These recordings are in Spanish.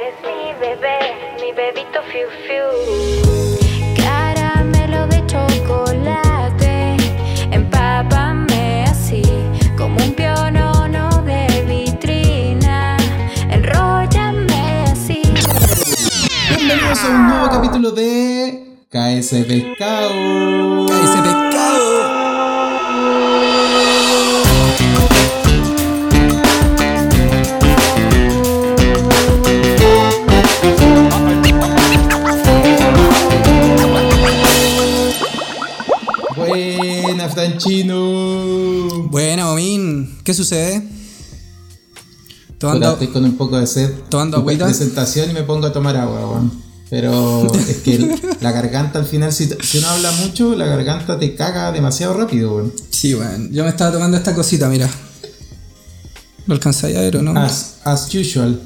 eres mi bebé, mi bebito fiu fiu. Caramelo de chocolate, empápame así, como un pionono de vitrina. Enróllame así. Bienvenidos a un nuevo capítulo de KS Pescado. ese pescado. ¿Qué sucede? Tomando, estoy con un poco de sed. ¿Tomando agüita? presentación y me pongo a tomar agua, weón. Pero es que la garganta al final, si, si uno habla mucho, la garganta te caga demasiado rápido, weón. Sí, bueno, yo me estaba tomando esta cosita, mira. ¿Lo alcanzáis a ver o no? As, as usual,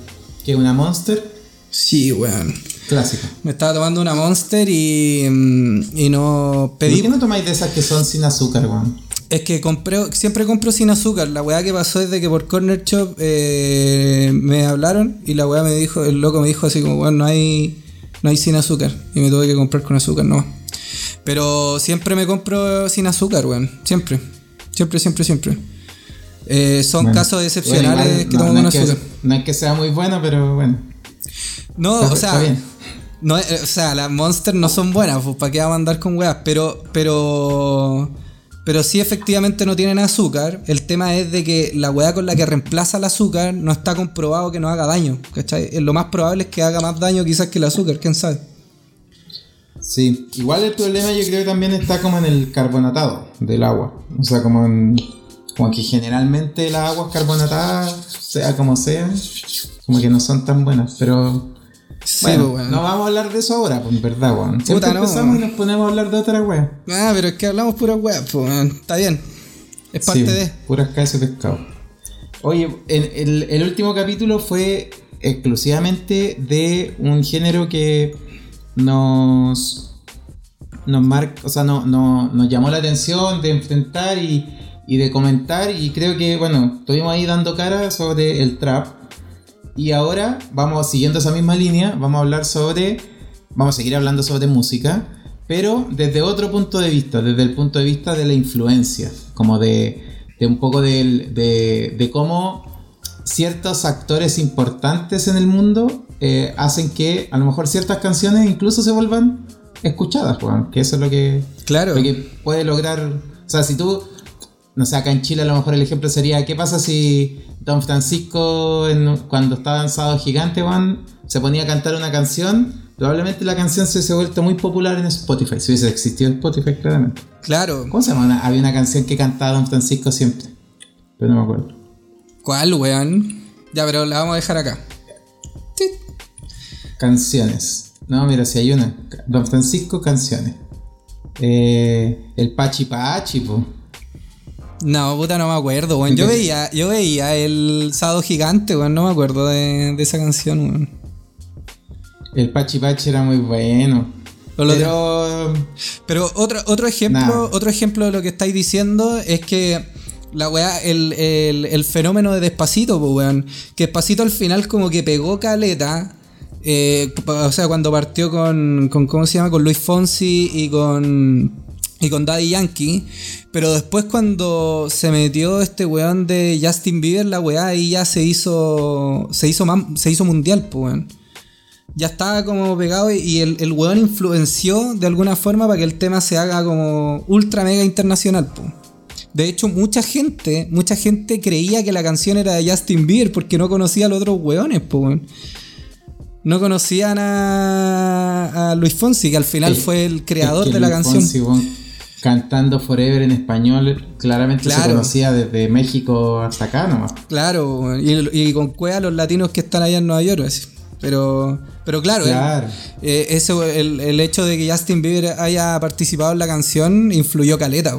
que una monster Sí, weón. clásica. Me estaba tomando una Monster y, mm, y no ¿Por pedí. qué no tomáis de esas que son sin azúcar, weón? Es que compré, siempre compro sin azúcar. La weá que pasó es de que por Corner Shop eh, me hablaron y la weá me dijo, el loco me dijo así como, bueno, no hay, no hay sin azúcar. Y me tuve que comprar con azúcar nomás. Pero siempre me compro sin azúcar, weón. Siempre. Siempre, siempre, siempre. Eh, son Bueno, casos excepcionales bueno, igual, que no- tomo no con es que- azúcar. no es que sea muy bueno, pero bueno. No, Está- o sea, está bien. no, o sea, las Monster no son buenas, pues para qué vamos a andar con weas, pero, pero, pero sí efectivamente no tienen azúcar. El tema es de que la wea con la que reemplaza el azúcar no está comprobado que no haga daño, ¿cachai? Lo más probable es que haga más daño quizás que el azúcar, quién sabe. Sí, igual el problema yo creo que también está como en el carbonatado del agua. O sea, como en. Como que generalmente las aguas carbonatadas, sea como sea, como que no son tan buenas. Pero. Sí, bueno, pues, no vamos a hablar de eso ahora, pues en verdad, weón. Siempre Puta, no, empezamos y weón. nos ponemos a hablar de otra wea. Ah, pero es que hablamos pura wea, pues, weón. está bien. Es parte Sí, de. Puras cabezas de pescado. Oye, el, el- el último capítulo fue exclusivamente de un género que nos. Nos marca, o sea, no, no- nos llamó la atención de enfrentar y, y de comentar. Y creo que, bueno, estuvimos ahí dando cara sobre el trap. Y ahora vamos siguiendo esa misma línea. Vamos a hablar sobre. Vamos a seguir hablando sobre música. Pero desde otro punto de vista, desde el punto de vista de la influencia. Como de, de un poco del- de, de cómo ciertos actores importantes en el mundo eh, hacen que a lo mejor ciertas canciones incluso se vuelvan escuchadas, weón. Que eso es lo que, Claro. lo que puede lograr. O sea, si tú no sé, acá en Chile a lo mejor el ejemplo sería, ¿qué pasa si Don Francisco en- cuando estaba Sábado Gigante, Juan, se ponía a cantar una canción? Probablemente la canción se hubiese vuelto muy popular en Spotify, si hubiese existido Spotify claramente. Claro. ¿Cómo se llama? Una- había una canción que cantaba Don Francisco siempre, pero no me acuerdo. ¿Cuál, weón? Ya, pero la vamos a dejar acá. Tit. Canciones. No, mira, si hay una. Don Francisco, canciones. Eh, el Pachi Pachi, po. No, puta, no me acuerdo, weón. Yo veía, yo veía el sábado gigante, weón. No me acuerdo de, de esa canción, weón. El Pachi Pachi era muy bueno. Pero Pero... Pero otro, otro ejemplo, Nah. otro ejemplo de lo que estáis diciendo es que la weá, el, el- el fenómeno de Despacito, pues weón. Que Despacito al final como que pegó caleta. eh, o sea, cuando partió con, con. ¿Cómo se llama? Con Luis Fonsi y con. Y con Daddy Yankee. Pero después cuando se metió este weón de Justin Bieber, la weá ahí ya se hizo. Se hizo, se hizo mundial, pues weón ya estaba como pegado y- y el, el weón influenció de alguna forma para que el tema se haga como ultra mega internacional. po. De hecho, mucha gente, mucha gente creía que la canción era de Justin Bieber porque no conocía a los otros weones, po, weón. No conocían a, a Luis Fonsi, que al final fue el creador de la Luis canción. Fonsi, weón, cantando Forever en español, claramente se conocía desde México hasta acá nomás. Claro, y, y con cueva los latinos que están allá en Nueva York. así. Pero, pero claro, Claro. el, eh, eso, el, el hecho de que Justin Bieber haya participado en la canción influyó caleta.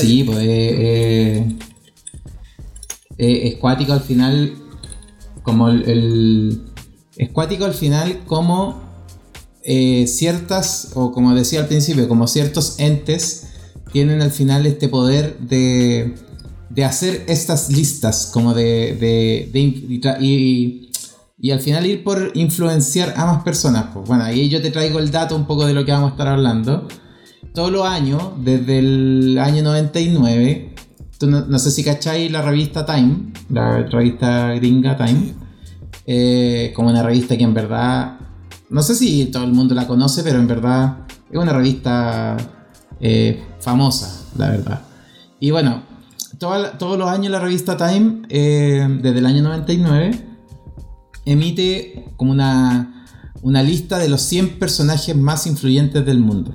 Sí, pues eh, eh, eh, es cuático al final, como el, el- es cuático al final como eh, ciertas, o como decía al principio, como ciertos entes tienen al final este poder de, de hacer estas listas, como de, y al final ir por influenciar a más personas. Pues bueno, ahí yo te traigo el dato un poco de lo que vamos a estar hablando. Todos los años, desde el año 99, tú no, no sé si cacháis la revista Time, la revista gringa Time, eh, como una revista que en verdad, no sé si todo el mundo la conoce, pero en verdad es una revista eh, famosa, la verdad. Y bueno, toda todos los años la revista Time, eh, desde el año 99, emite como una, una lista de los 100 personajes más influyentes del mundo.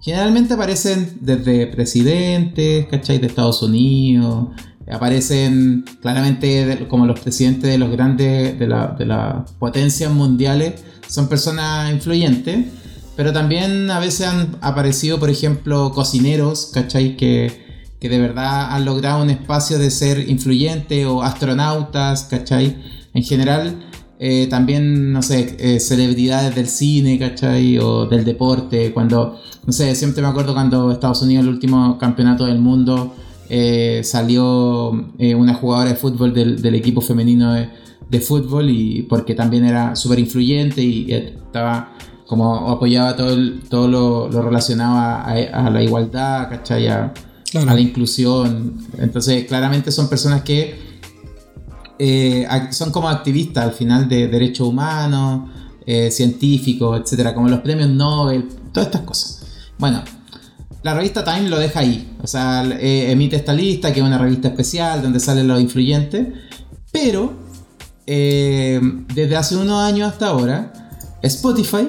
Generalmente aparecen desde presidentes, ¿cachai? De Estados Unidos. Aparecen claramente como los presidentes de los grandes, de las potencias mundiales. Son personas influyentes. Pero también a veces han aparecido, por ejemplo, cocineros, ¿cachai? Que, que de verdad han logrado un espacio de ser influyente o astronautas, ¿cachai? En general, eh, también, no sé, eh, celebridades del cine, ¿cachai? O del deporte, cuando, no sé, siempre me acuerdo cuando Estados Unidos, el último campeonato del mundo, eh, salió eh, una jugadora de fútbol del, del equipo femenino de, de fútbol y porque también era súper influyente y estaba como apoyaba todo, el- todo lo, lo relacionado a, a la igualdad, ¿cachai? A, Claro. a la inclusión. Entonces, claramente son personas que eh, son como activistas al final de derechos humanos, científicos, etcétera, como los premios Nobel, todas estas cosas. Bueno, la revista Time lo deja ahí, o sea, eh, emite esta lista que es una revista especial donde salen los influyentes, pero eh, desde hace unos años hasta ahora, Spotify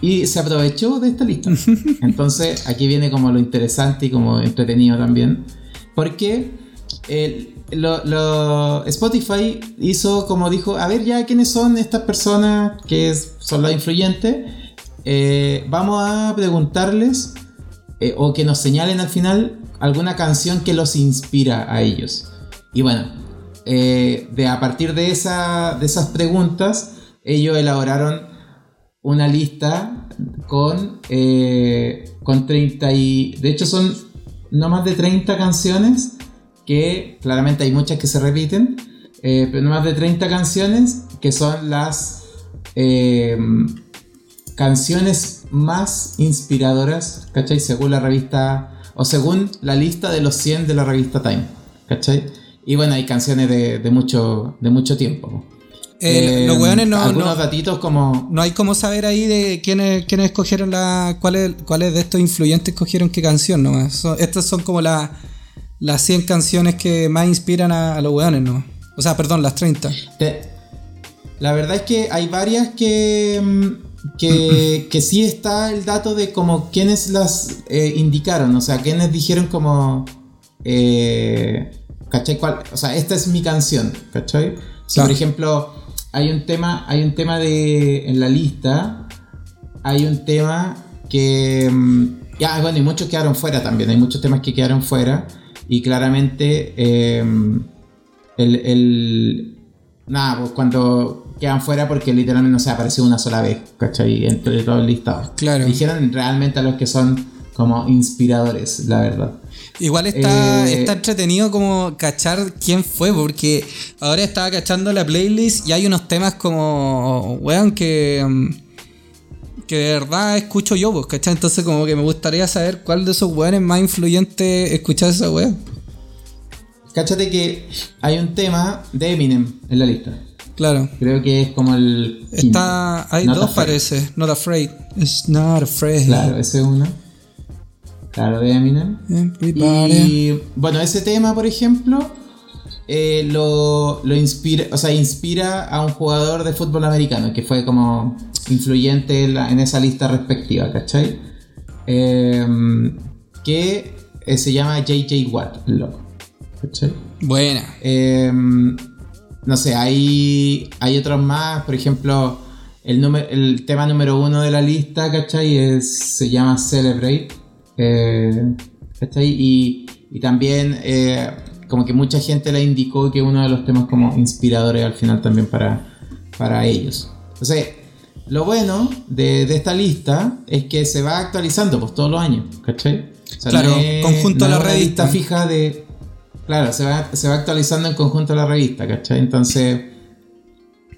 y se aprovechó de esta lista. Entonces, aquí viene como lo interesante y como entretenido también, porque el- lo- lo- Spotify hizo como dijo, a ver ya quiénes son estas personas que es- son los influyentes, Eh, vamos a preguntarles eh, o que nos señalen al final alguna canción que los inspira a ellos. Y bueno, eh, de, a partir de, esa, de esas preguntas, ellos elaboraron una lista con, eh, con 30 y... De hecho son no más de 30 canciones, que claramente hay muchas que se repiten, pero no más de 30 canciones que son las... canciones más inspiradoras, ¿cachai? Según la revista, o según la lista de los 100 de la revista Time, ¿cachai? Y bueno, hay canciones de, de mucho, de mucho tiempo. Eh, Eh, los weones no, Algunos no, datitos como... no hay como saber ahí de quiénes, quiénes escogieron la. cuáles cuáles de estos influyentes escogieron qué canción nomás. Son- estas son como la- las 100 canciones que más inspiran a, a los weones, ¿no? O sea, perdón, las 30. Te- La verdad es que hay varias que, mm, que, que sí está el dato de como quienes las eh, indicaron, o sea, quienes dijeron como... Eh, ¿Cachai? ¿Cuál? O sea, esta es mi canción, ¿cachai? Si Claro. por ejemplo hay un tema, hay un tema de... en la lista, hay un tema que... mm, Ya, bueno, y muchos quedaron fuera también, hay muchos temas que quedaron fuera y claramente... eh, el, el- nada, pues cuando quedan fuera porque literalmente no se apareció una sola vez, ¿cachai? Entre todo el listado. Claro. Dijeron realmente a los que son como inspiradores, la verdad. Igual está, Eh, está entretenido como cachar quién fue, porque ahora estaba cachando la playlist y hay unos temas como, weón, que, mm, que de verdad escucho yo, pues, ¿cachai? Entonces como que me gustaría saber cuál de esos weones más influyentes escuchar esa weón. Cáchate que hay un tema de Eminem en la lista. Claro. Creo que es como el. quinto. Está, hay Not dos Afraid. parece, Not Afraid. It's not afraid. Claro, ese es uno. Claro, de Eminem. Everybody. Y bueno, ese tema, por ejemplo, eh, lo, lo inspira, o sea, inspira a un jugador de fútbol americano que fue como influyente en, la- en esa lista respectiva, ¿cachai? Em, que eh, se llama JJ Watt, loco. ¿Cachai? Buena. No sé, hay, hay otros más, por ejemplo, el, número, el tema número uno de la lista, ¿cachai? Es, se llama Celebrate, eh, ¿cachai? Y, y también eh, como que mucha gente le indicó que uno de los temas como inspiradores al final también para, para ellos. Entonces, lo bueno de, de esta lista es que se va actualizando pues todos los años, ¿cachai? O sea, Claro, conjunto a la revista. fija de... Claro, se va, se va actualizando en conjunto la revista, ¿cachai? Entonces,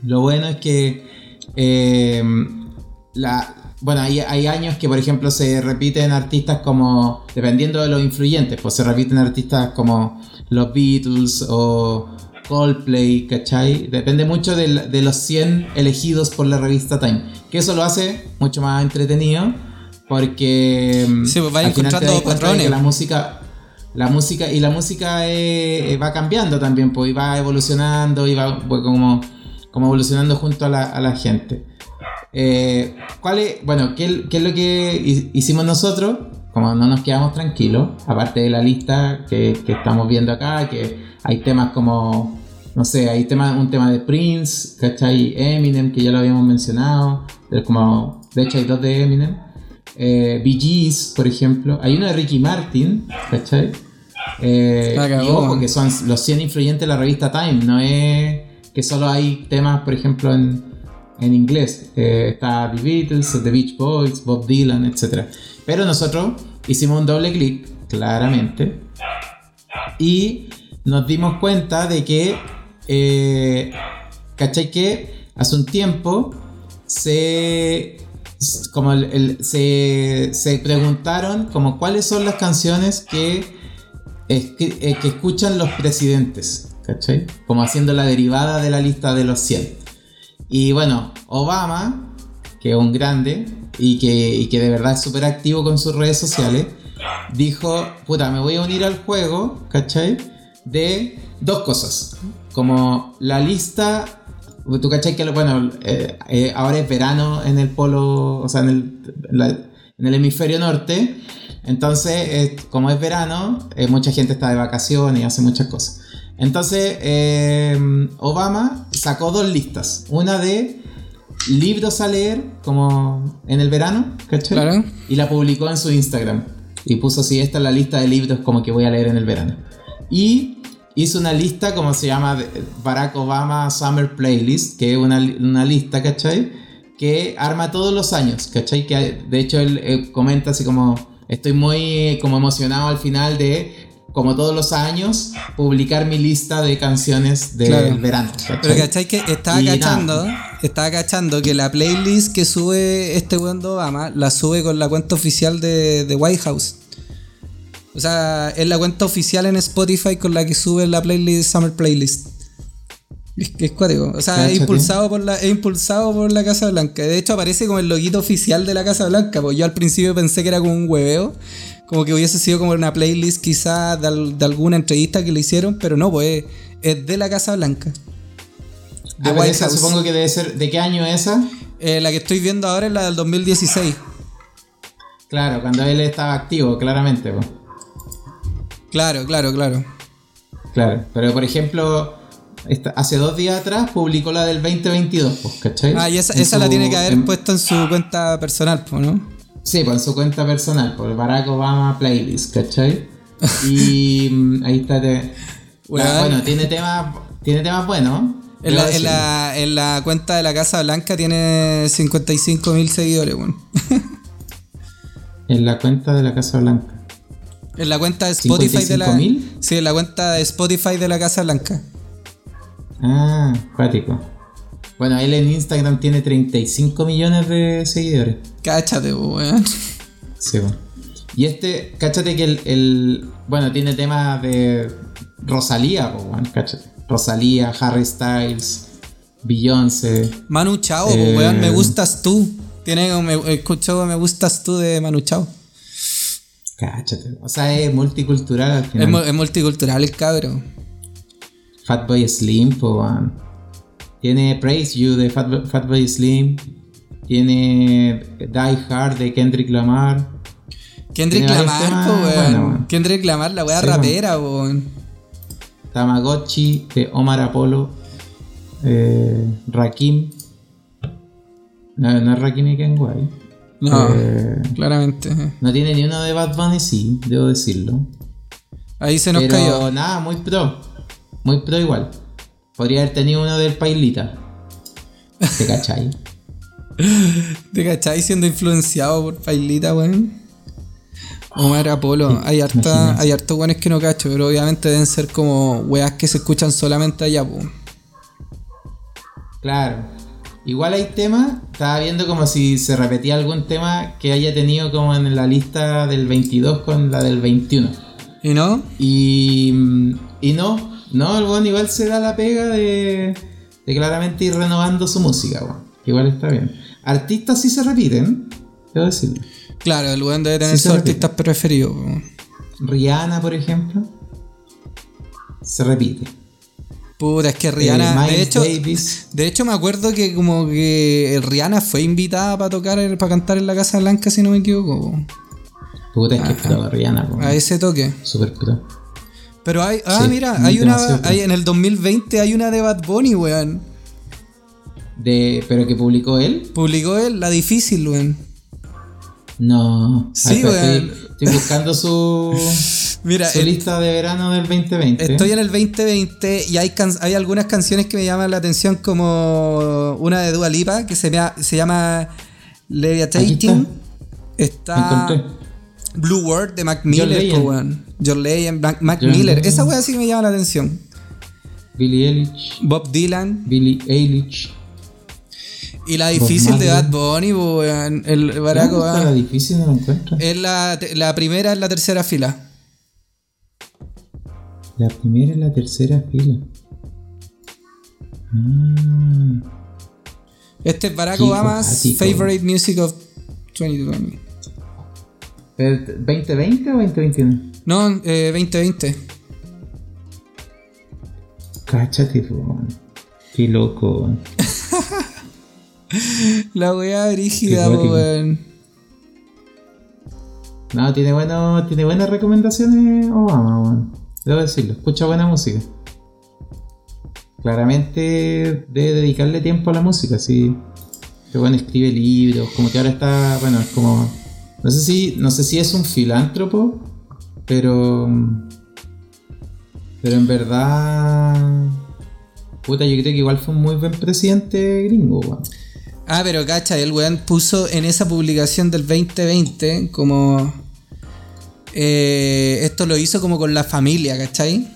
lo bueno es que eh, la, bueno, hay, hay, años que, por ejemplo, se repiten artistas como, dependiendo de los influyentes, pues se repiten artistas como los Beatles o Coldplay, ¿cachai? Depende mucho de, de los 100 elegidos por la revista Time, que eso lo hace mucho más entretenido porque sí, pues encontrando das cuenta de patrones. la música la música y la música eh, va cambiando también pues y va evolucionando y va pues, como, como evolucionando junto a la, a la gente eh, ¿cuál es, bueno ¿qué, qué es lo que hi- hicimos nosotros como no nos quedamos tranquilos aparte de la lista que, que estamos viendo acá que hay temas como no sé, hay tema, un tema de Prince, ¿cachai? Eminem, que ya lo habíamos mencionado. Como, de hecho, hay dos de Eminem. Eh, Bee Gees, por ejemplo. Hay uno de Ricky Martin, ¿cachai? Eh, y ojo, que son los 100 influyentes de la revista Time. No es que solo hay temas, por ejemplo, en, en inglés. Eh, está The Beatles, The Beach Boys, Bob Dylan, etc. Pero nosotros hicimos un doble clic, claramente. Y nos dimos cuenta de que, eh, ¿cachai? Que hace un tiempo se, como el- el- se, se preguntaron como cuáles son las canciones que, escri- eh, que escuchan los presidentes, ¿cachai? Como haciendo la derivada de la lista de los 100. Y bueno, Obama, que es un grande y que, de verdad es súper activo con sus redes sociales, dijo, puta, me voy a unir al juego, ¿cachai? De dos cosas. Como la lista, tú cachai que, bueno, eh, eh, ahora es verano en el polo, o sea, en el, en el hemisferio norte. Entonces, eh, como es verano, eh, mucha gente está de vacaciones y hace muchas cosas. Entonces, eh, Obama sacó dos listas. Una de libros a leer, como en el verano, ¿cachai? Claro. Y la publicó en su Instagram. Y puso así, esta es la lista de libros como que voy a leer en el verano. Y hizo una lista como se llama Barack Obama Summer Playlist, que es una, una lista, ¿cachai? Que arma todos los años, ¿cachai? Que de hecho él comenta así como, estoy muy eh, como emocionado al final de, como todos los años, publicar mi lista de canciones del Claro. verano. Pero cachai que estaba cachando, estaba cachando que la playlist que sube este weón de Obama la sube con la cuenta oficial de, de White House. O sea, es la cuenta oficial en Spotify con la que sube la playlist Summer Playlist. Es que es cuático. O sea, es impulsado por la, es impulsado por la Casa Blanca. De hecho, aparece como el loguito oficial de la Casa Blanca. Pues yo al principio pensé que era como un hueveo. Como que hubiese sido como una playlist quizá de, de alguna entrevista que le hicieron, pero no, pues es, es de la Casa Blanca. Ah, De pero White esa House. supongo que debe ser, ¿de qué año es esa? Eh, la que estoy viendo ahora es la del 2016. Claro, cuando él estaba activo, claramente. Claro, claro, claro. Claro, pero por ejemplo, esta- hace dos días atrás publicó la del 2022, pues, ¿cachai? Ah, y esa, la tiene que haber en- puesto en su cuenta personal, pues, ¿no? Sí, pues en su cuenta personal, por Barack Obama Playlist, ¿cachai? Y mm, ahí está. la- bueno, tiene temas, tiene temas buenos. En la, en, decirlo. la, en la cuenta de la Casa Blanca tiene 55 mil seguidores, weón. En la cuenta de la Casa Blanca. En la cuenta de Spotify de la. 55.000? Sí, en la cuenta de Spotify de la Casa Blanca. Ah, cuático. Bueno, él en Instagram tiene 35 millones de seguidores. Cáchate, weón. Sí, bueno. Y este, cáchate que el, el- Bueno, tiene temas de Rosalía, weón, cáchate. Rosalía, Harry Styles, Beyoncé. Manu Chao, Eh. weón, me gustas tú. Tiene me, escuchó Me gustas tú de Manu Chao. Cáchate. O sea, es multicultural al Es, final. mu- es multicultural el cabro. Fatboy Slim. Tiene Praise You de Fatboy, Fatboy Slim. Tiene Die Hard de Kendrick Lamar. Kendrick Tiene Lamar, po, weón. Kendrick Lamar, la weá Sí, rapera, weón. Tamagotchi de Omar Apollo. Eh, Rakim. No, no es Rakim y Kenway. No, Eh, claramente. no tiene ni uno de Bad Bunny, sí, debo decirlo. Ahí se nos Pero cayó. nada, muy pro. Muy pro igual. Podría haber tenido uno del Pailita. ¿Te cachai? ¿Te cachai siendo influenciado por Pailita, weón? Omar Apolo. Hay harta, Imagínate. hay hartos weones que no cacho, pero obviamente deben ser como weas que se escuchan solamente allá, po. Claro. Igual hay temas, estaba viendo como si se repetía algún tema que haya tenido como en la lista del 22 con la del 21. ¿Y no? Y, y no, no, el weón igual se da la pega de, de claramente ir renovando su música, weón. Que Igual está bien. Artistas sí se repiten, debo decirlo. Claro, el weón debe tener Sí sus artistas preferidos. Rihanna, por ejemplo, se repite. Puta, es que Rihanna, Eh, de hecho, Davis. de hecho me acuerdo que como que Rihanna fue invitada para tocar, para cantar en la Casa Blanca, si no me equivoco. Puta, es que es pro Rihanna, po. a ese toque. Super pro. Pero hay, ah, Sí, mira, hay una, hay, en el 2020 hay una de Bad Bunny, weón. De, ¿Pero que publicó él? Publicó él, La Difícil, weón. No. Sí, weón. estoy, estoy buscando su, Mira, su el- lista de verano del 2020. Estoy en el 2020 y hay, can- hay algunas canciones que me llaman la atención como una de Dua Lipa que se, me- se llama Aquí Levitating. está. Está. Blue World de Mac Miller, weón. John Legend, Mac, Mac John Miller. Esa wea sí me llama la atención. Billie Eilish. Bob Dylan. Billie Eilish. Y la difícil de. Bad Bunny, weón. El Barack ¿Dónde está Obama. la difícil? No lo encuentro. Es la, la primera en la tercera fila. La primera y la tercera fila. Ah, Este es Barack Qué Obama's favorite music of 2020. ¿El ¿2020 o 2021? No, eh, 2020. Cáchate, po. Qué loco. La weá brígida, weón. No, tiene, bueno, tiene buenas recomendaciones Obama, weón. Debo decirlo, escucha buena música. Claramente debe dedicarle tiempo a la música, sí. Que bueno, escribe libros, como que ahora está, bueno, es como. No sé si, no sé si es un filántropo, pero. Pero en verdad. Puta, yo creo que igual fue un muy buen presidente gringo, weón. Ah, pero cacha, el weón puso en esa publicación del 2020 como... eh, esto lo hizo como con la familia, ¿cachai?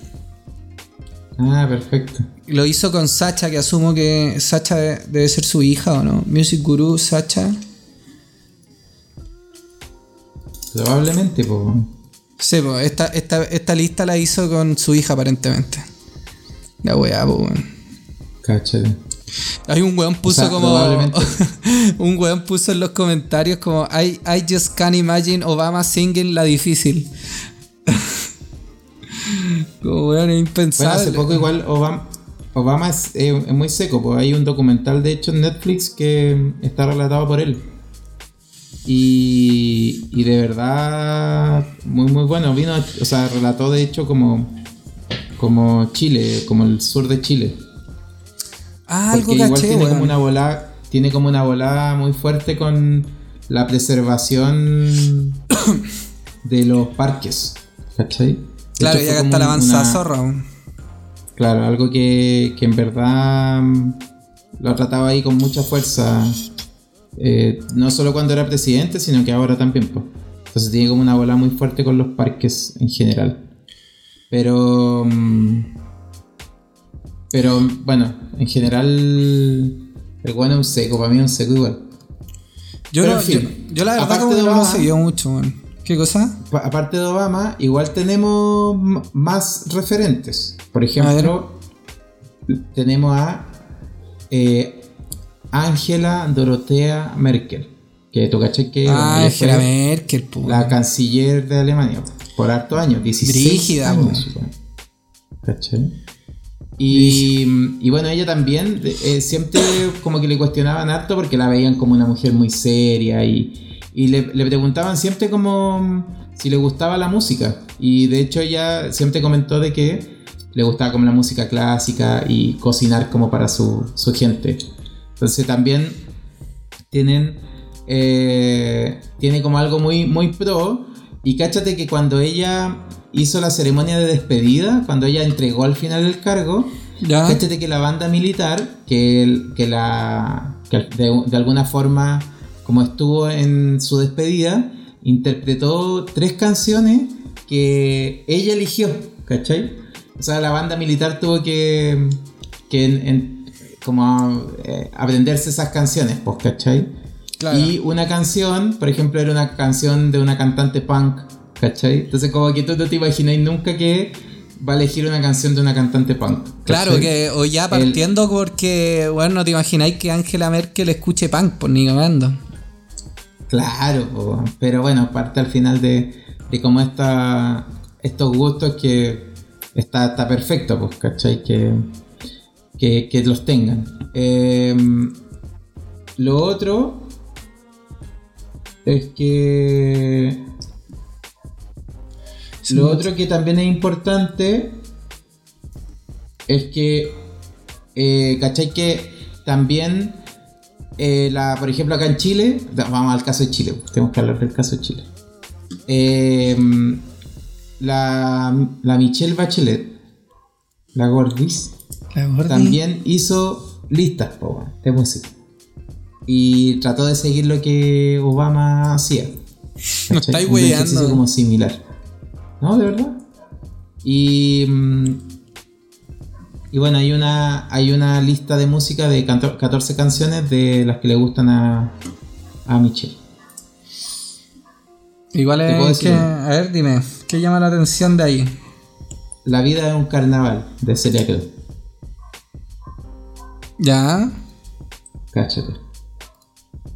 Ah, perfecto. Lo hizo con Sacha, que asumo que Sacha de- debe ser su hija o no. Music Guru, Sacha. Probablemente, pues. Sí, pues esta, esta, esta lista la hizo con su hija aparentemente. La weá, pues weón. Hay un weón puso sea, como. un weón puso en los comentarios como I, I just can't imagine Obama singing la difícil. como weón, es Bueno, impensable. hace poco igual Obama, Obama es, eh, es muy seco, pues hay un documental de hecho en Netflix que está relatado por él. Y, y de verdad, muy muy bueno. Vino, o sea, relató de hecho como, como Chile, como el sur de Chile. ah, Porque algo igual caché, tiene como una volada, tiene como una volada muy fuerte con la preservación de los parques. ¿Cachai? Claro, ya que está la una- zorra. Claro, algo que, que en verdad lo ha tratado ahí con mucha fuerza. Eh, no solo cuando era presidente, sino que ahora también. pues. Entonces tiene como una bola muy fuerte con los parques en general. Pero. mm, Pero bueno, en general. El bueno es un seco, para mí es un seco igual. Yo, Pero no- en fin, yo, yo la verdad como de que no lo Obama- mucho. ¿Qué cosa? Pa- aparte de Obama, igual tenemos más referentes. Por ejemplo, tenemos a eh, Angela Dorothea Merkel, que tú caché que ah, Angela Merkel, po. la canciller de Alemania por hartos años, 16 Brígida, años. ¿Cachai? Y, y bueno, ella también eh, siempre como que le cuestionaban harto porque la veían como una mujer muy seria y, y le, le preguntaban siempre como si le gustaba la música. Y de hecho ella siempre comentó de que le gustaba como la música clásica y cocinar como para su, su gente. Entonces también tienen eh, tiene como algo muy muy pro y cáchate que cuando ella hizo la ceremonia de despedida cuando ella entregó al final el cargo Ya. cáchate que la banda militar que, el- que la que de, de alguna forma como estuvo en su despedida interpretó tres canciones que ella eligió, ¿cachai? O sea, la banda militar tuvo que, que en- en- como eh, aprenderse esas canciones, pues, ¿cachai? Claro. Y una canción, por ejemplo, era una canción de una cantante punk, ¿cachai? Entonces como que tú no te imagináis nunca que va a elegir una canción de una cantante punk. Claro, que o ya partiendo porque, bueno, no te imagináis que Angela Merkel escuche punk, por ni cagando. Claro, pero bueno, parte al final de, de cómo está estos gustos que está, está perfecto, pues, ¿cachai? Que, que, que los tengan. Eh, lo otro es que lo otro que también es importante es que, eh, ¿cachai? Que también, eh, la, por ejemplo, acá en Chile, vamos al caso de Chile, tenemos que hablar del caso de Chile. Eh, la, la Michelle Bachelet, la Gordis. También hizo listas po, de música. Y trató de seguir lo que Obama hacía. No estáis Un ejercicio weyando. como similar. ¿No? ¿De verdad? Y. mm, Y bueno, hay una, hay una lista de música de canto- 14 canciones de las que le gustan a, a Michelle. Igual es decir que, a ver, dime, ¿qué llama la atención de ahí? La vida es un carnaval de Celia Cruz. Ya. Cáchate.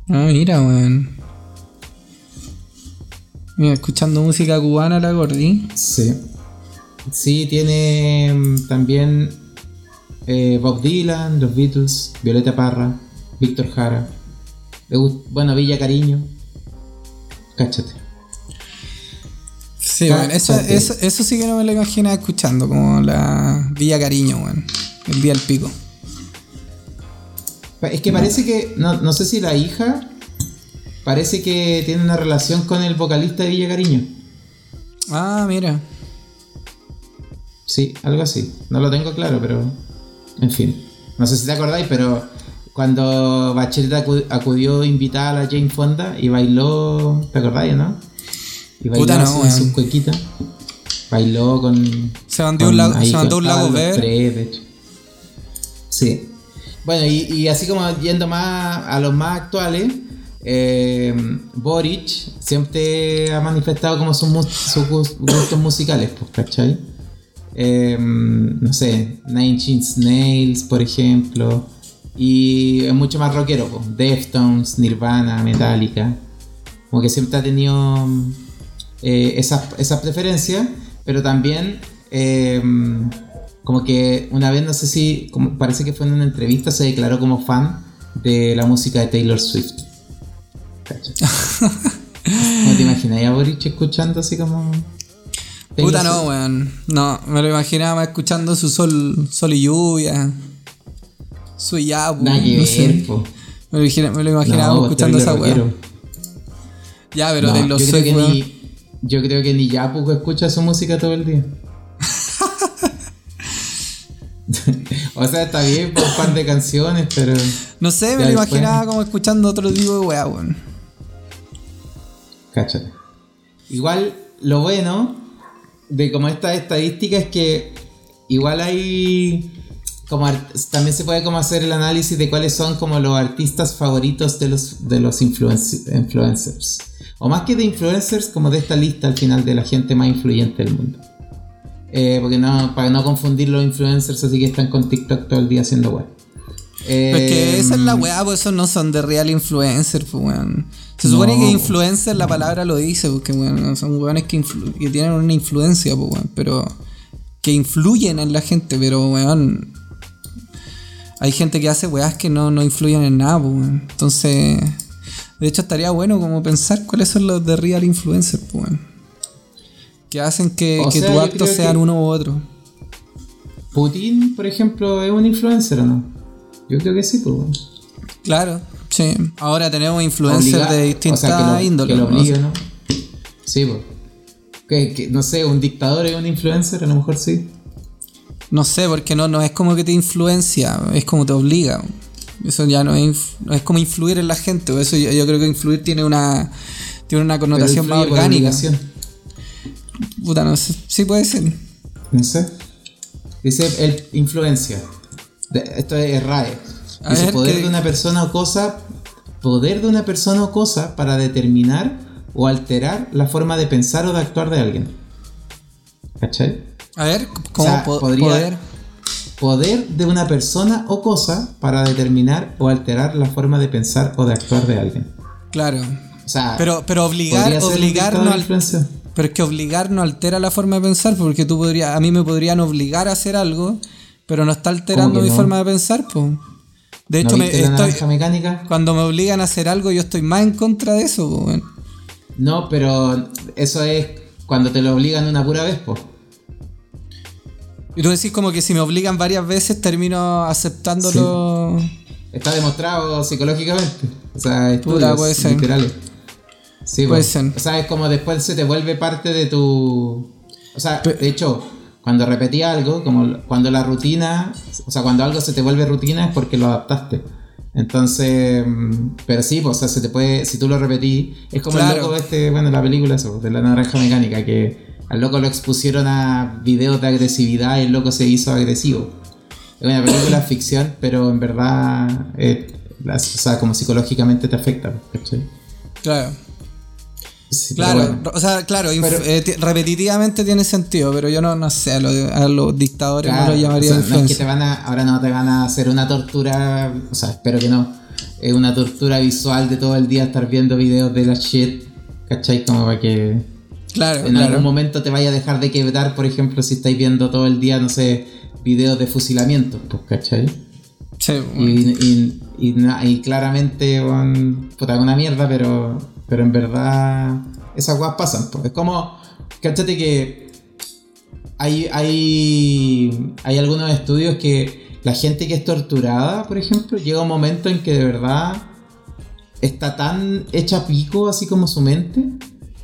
Ah, mira, weón. Mira, escuchando música cubana la gordi. Sí. Sí, tiene mm, también eh, Bob Dylan, los Beatles, Violeta Parra, Víctor Jara. Bueno, Villa Cariño. Cáchate. Sí, Ca- weón, eso, cáchate. eso, eso sí que no me lo imaginaba escuchando, como la Villa Cariño, weón. El día del pico. Es que parece que, no, no sé si la hija, parece que tiene una relación con el vocalista de Villa Cariño. Ah, mira. Sí, algo así. No lo tengo claro, pero. En fin. No sé si te acordáis, pero cuando Bachelet acu- acudió invitada a la Jane Fonda y bailó. ¿Te acordáis, no? Y bailó Puta, no, en weón. sus cuequitas. Bailó con. Se mandó un lago, se mandó un lago verde. Sí. Bueno, y, así como yendo más a los más actuales, eh, Boric siempre ha manifestado como sus, gustos musicales, pues, ¿cachai? Eh, no sé, Nine Inch Nails, por ejemplo, y es mucho más rockero, pues, Deftones, Nirvana, Metallica, como que siempre ha tenido eh, esas, esas preferencias, pero también eh, como que una vez, no sé si, como parece que fue en una entrevista, se declaró como fan de la música de Taylor Swift. ¿No te imaginas a Boric escuchando así como... Taylor Puta no, Swift? weón. No, me lo imaginaba escuchando su sol, sol y lluvia. Su yapu. Nada que no sé. Me lo, imagina- me lo imaginaba No, escuchando esa rockero. Ya, pero No, Taylor yo, creo Swift, que weón. ni, yo creo que ni Yapu escucha su música todo el día. o sea, está bien por un par de canciones, pero... No sé, me lo después. imaginaba como escuchando otro tipo de weá, weón. Cáchate. Igual, lo bueno de como esta estadística es que igual hay como también se puede como hacer el análisis de cuáles son como los artistas favoritos de los de los influenci- influencers o más que de influencers como de esta lista al final de la gente más influyente del mundo Eh, porque no para no confundir los influencers así que están con TikTok todo el día haciendo web Pero es que esa es la weá, pues esos no son de real influencer, pues weón. Se supone No, que influencer la palabra lo dice, porque weón, son weones que, tienen una influencia, pues weón, pero que influyen en la gente, pero weón. Hay gente que hace weas que no, no influyen en nada, pues weón. Entonces, de hecho estaría bueno como pensar cuáles son los de real influencer, pues weón. Que hacen que, que sea, actos creo sean uno u otro. Putin por ejemplo es un influencer o no yo creo que sí pues bueno. Claro, sí. Ahora tenemos influencers de distintas o sea, índoles. que lo ¿no? ¿no? Sí, pues. Que, que, no sé, un dictador es un influencer, a lo mejor sí. No sé, porque no, no es como que te influencia, es como te obliga. Eso ya no es, no es como influir en la gente. Eso yo, yo creo que influir tiene una tiene una connotación más orgánica. Puta, no sé. Sí puede ser. No sé. Dice el influencia. Esto es RAE. Dice poder ¿qué- de una persona o cosa. Poder de una persona o cosa para determinar o alterar la forma de pensar o de actuar de alguien. ¿Cachai? A ver, ¿cómo O sea, po- podría- poder? Poder de una persona o cosa para determinar o alterar la forma de pensar o de actuar de alguien. Claro. O sea, Pero, pero obligar, obligar no al-. Pero es que obligar no altera la forma de pensar, porque tú podrías, a mí me podrían obligar a hacer algo, pero no está alterando ¿Cómo que mi no? forma de pensar, pues. De ¿No hecho, me estoy, mecánica? cuando me obligan a hacer algo, yo estoy más en contra de eso. No, pero eso es cuando te lo obligan una pura vez, pues. Y tú decís como que si me obligan varias veces, termino aceptándolo. Está demostrado psicológicamente. O sea, estudios Puta, puede ser. literales. Sí, pues. ser. O sea, es como después se te vuelve parte de tu. O sea, de hecho, cuando repetí algo, como cuando la rutina. O sea, cuando algo se te vuelve rutina es porque lo adaptaste. Entonces, mm, pero sí, pues, o sea, se te puede, si tú lo repetís, es como Claro. el loco este, bueno, la película eso, de la naranja mecánica, que al loco lo expusieron a videos de agresividad y el loco se hizo agresivo. Es una película ficción, pero en verdad, eh, o sea, como psicológicamente te afecta, ¿cachai? Claro. Sí, Claro, bueno. o sea, claro, Pero- eh, ti- repetitivamente tiene sentido, pero yo no, no sé, a, los- a los dictadores Claro, no los llamaría o sea, no es que te van a, ahora no te van a hacer una tortura, o sea, espero que no, es una tortura visual de todo el día estar viendo videos de la shit, ¿cachai? Como para que Claro, en claro. algún momento te vaya a dejar de quebrar, por ejemplo, si estáis viendo todo el día, no sé, videos de fusilamiento, pues, ¿cachai? Sí, Y, y, y, na- y claramente, bueno, puta, una mierda, pero, pero en verdad esas cosas pasan. Es como, cáchate que hay, hay, hay algunos estudios que la gente que es torturada, por ejemplo, llega un momento en que de verdad está tan hecha pico, así como su mente,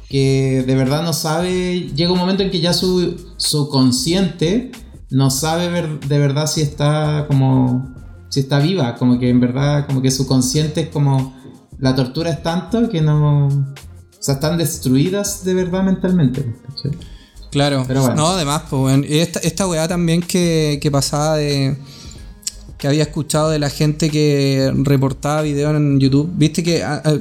que de verdad no sabe, llega un momento en que ya su, su consciente no sabe de verdad si está como, si está viva, como que en verdad, como que su consciente es como, la tortura es tanto que no, o sea, están destruidas de verdad mentalmente. ¿cachai? Claro, Pero bueno. no, además, pues. Y esta, esta weá también que, que pasaba de. que había escuchado de la gente que reportaba videos en YouTube. Viste que ah, ah,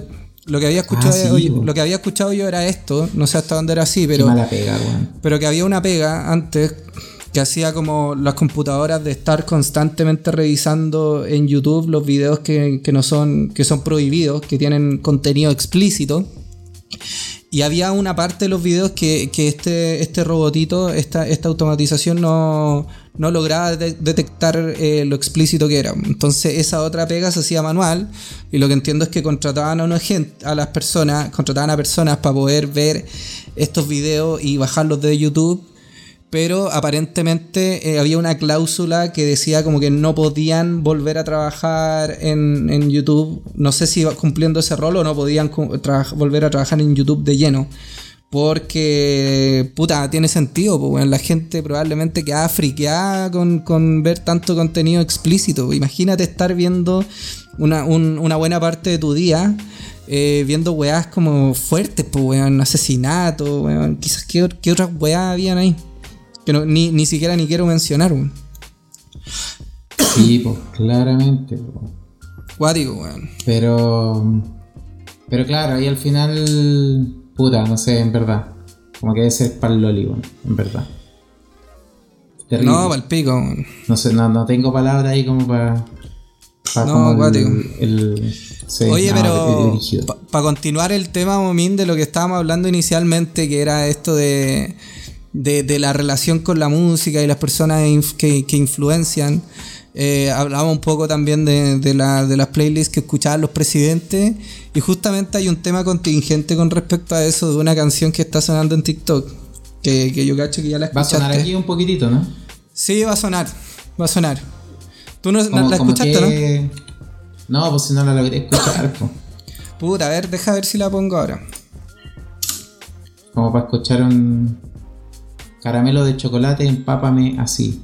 lo que había escuchado Ah, sí, yo- po. lo que había escuchado yo era esto, no sé hasta dónde era así, pero. mala pega, weón. Pero que había una pega antes que hacía como las computadoras de estar constantemente revisando en YouTube los videos que, que no son, que son prohibidos, que tienen contenido explícito. Y había una parte de los videos que, que este, este robotito, esta, esta automatización no, no lograba de- detectar eh, lo explícito que era. Entonces esa otra pega se hacía manual y lo que entiendo es que contrataban a, una gente, a las personas, contrataban a personas para poder ver estos videos y bajarlos de YouTube. Pero aparentemente eh, había una cláusula que decía como que no podían volver a trabajar en, en YouTube. No sé si cumpliendo ese rol o no podían volver a trabajar en YouTube de lleno. Porque, puta, tiene sentido. Pues, bueno, la gente probablemente queda friqueada con, con ver tanto contenido explícito. Imagínate estar viendo una, un- una buena parte de tu día eh, viendo weás como fuertes, pues, weón, asesinato, weón. Quizás qué, qué otras weás habían ahí. Que no- ni, ni siquiera ni quiero mencionar, weón. Sí, pues, claramente, weón. Cuático, weón. Pero. Pero claro, ahí al final. Puta, no sé, en verdad. Como que debe ser para el Loli, weón, en verdad. Terrible. No, pa'l pico, weón. No sé, no, no tengo palabras ahí como para. Para No, cuático. el, el- sí, Oye, no, pero para continuar el tema, Momín, de lo que estábamos hablando inicialmente, que era esto de, de, de la relación con la música y las personas que, que influencian, eh, hablábamos un poco también de, de, la- de las playlists que escuchaban los presidentes, y justamente hay un tema contingente con respecto a eso, de una canción que está sonando en TikTok, que, que yo cacho que ya la Va a escuchaste. sonar aquí un poquitito, ¿no? Sí, va a sonar, va a sonar. ¿Tú no, Como- la escuchaste, no? no? pues si no la logré escuchar, pues. Puta, a ver, deja ver si la pongo ahora. Como para escuchar un caramelo de chocolate, empápame así.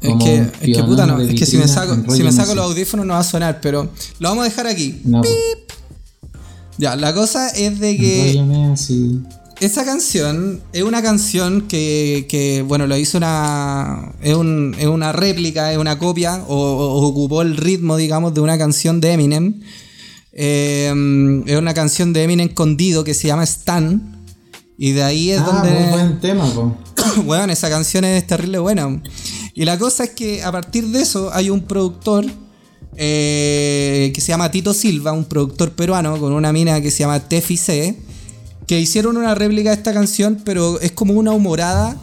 Es que, es que puta, no. Es que si me saco, si me los audífonos no va a sonar, pero lo vamos a dejar aquí. No. Ya, la cosa es de que así. esa canción es una canción que, que, bueno, lo hizo una. Es, un- es una réplica, es una copia, o, o ocupó el ritmo, digamos, de una canción de Eminem. Eh, es una canción de Eminem con Dido que se llama Stan. Y de ahí es Ah, donde. muy buen tema, po. Weón, esa canción es terrible buena. Y la cosa es que a partir de eso hay un productor eh, que se llama Tito Silva, un productor peruano con una mina que se llama Tefi C, que hicieron una réplica de esta canción, pero es como una humorada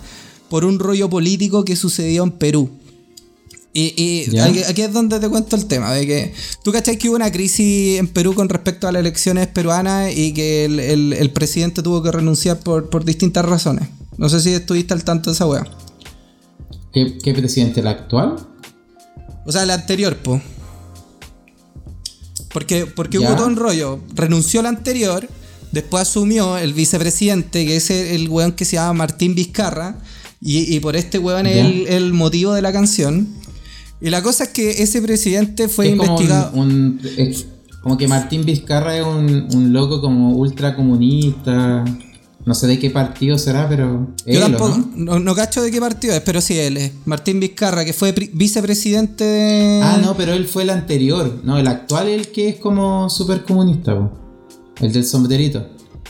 por un rollo político que sucedió en Perú. Y, aquí, es donde te cuento el tema, de que tú cachai que hubo una crisis en Perú con respecto a las elecciones peruanas y que el, el- el presidente tuvo que renunciar por, por distintas razones. No sé si estuviste al tanto de esa wea. ¿Qué, qué presidente? ¿El actual? O sea, el anterior, po. Porque, porque hubo todo un rollo. Renunció el anterior, después asumió el vicepresidente, que es el, weón que se llama Martín Vizcarra. Y, y por este weón es el motivo de la canción. Y la cosa es que ese presidente fue es como investigado. un, un- es como que Martín Vizcarra es un, un loco como ultra comunista. No sé de qué partido será, pero. Yo él, ¿o tampoco, no? no, no cacho de qué partido es, pero sí él es. Martín Vizcarra, que fue vicepresidente de. Ah, no, pero él fue el anterior. No, el actual es el que es como súper comunista, po. El del sombrerito.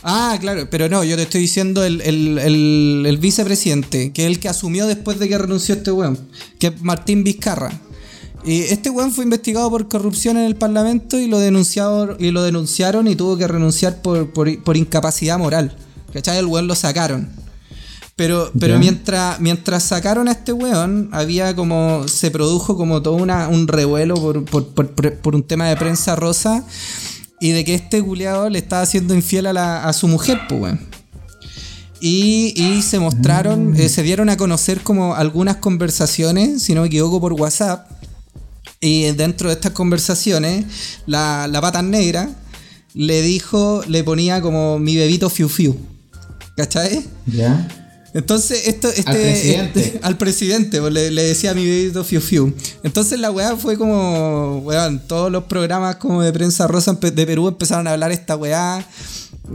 Ah, claro, pero no, yo te estoy diciendo el, el- el- el vicepresidente, que es el que asumió después de que renunció este weón, que es Martín Vizcarra. Y este weón fue investigado por corrupción en el Parlamento y lo, denunciado, y lo denunciaron y tuvo que renunciar por, por- por incapacidad moral. ¿Cachai? El weón lo sacaron. Pero, pero mientras, mientras sacaron a este weón, había como. se produjo como todo una, un revuelo por, por, por- un tema de prensa rosa. Y de que este culiado le estaba haciendo infiel a, la- a su mujer, pues weón. Y, y se mostraron, eh, se dieron a conocer como algunas conversaciones, si no me equivoco, por WhatsApp. Y dentro de estas conversaciones, la, la pata negra le dijo, le ponía como mi bebito fiu fiu. ¿Cachai? ¿Ya? Entonces, esto, este, Al presidente. este- al presidente, pues, le, le decía a mi bebito Fiu Fiu. Entonces la weá fue como, weón, todos los programas como de prensa rosa de Perú empezaron a hablar esta weá.